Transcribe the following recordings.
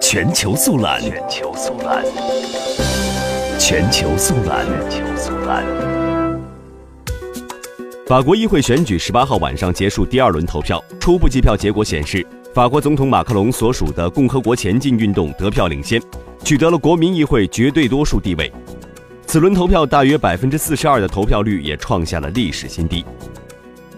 全球速览，全球速览，全球速览，全球速览。法国议会选举十八号晚上结束第二轮投票，初步计票结果显示，法国总统马克龙所属的共和国前进运动得票领先，取得了国民议会绝对多数地位。此轮投票大约百分之四十二的投票率也创下了历史新低。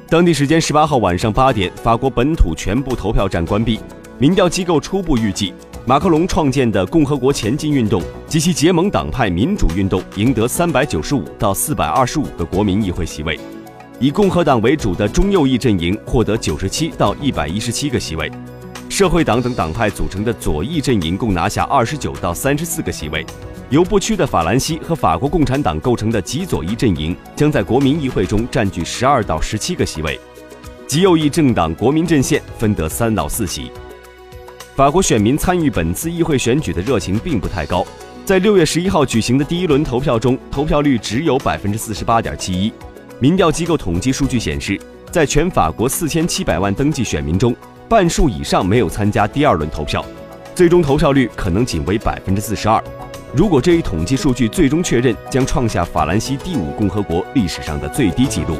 当地时间十八号晚上八点，法国本土全部投票站关闭。民调机构初步预计，马克龙创建的共和国前进运动及其结盟党派民主运动赢得三百九十五到四百二十五个国民议会席位，以共和党为主的中右翼阵营获得九十七到一百一十七个席位，社会党等党派组成的左翼阵营共拿下二十九到三十四个席位。由不屈的法兰西和法国共产党构成的极左翼阵营将在国民议会中占据十二到十七个席位，极右翼政党国民阵线分得三到四席。法国选民参与本次议会选举的热情并不太高，在六月十一号举行的第一轮投票中，投票率只有百分之四十八点七一。民调机构统计数据显示，在全法国四千七百万登记选民中，半数以上没有参加第二轮投票，最终投票率可能仅为百分之四十二。如果这一统计数据最终确认，将创下法兰西第五共和国历史上的最低纪录。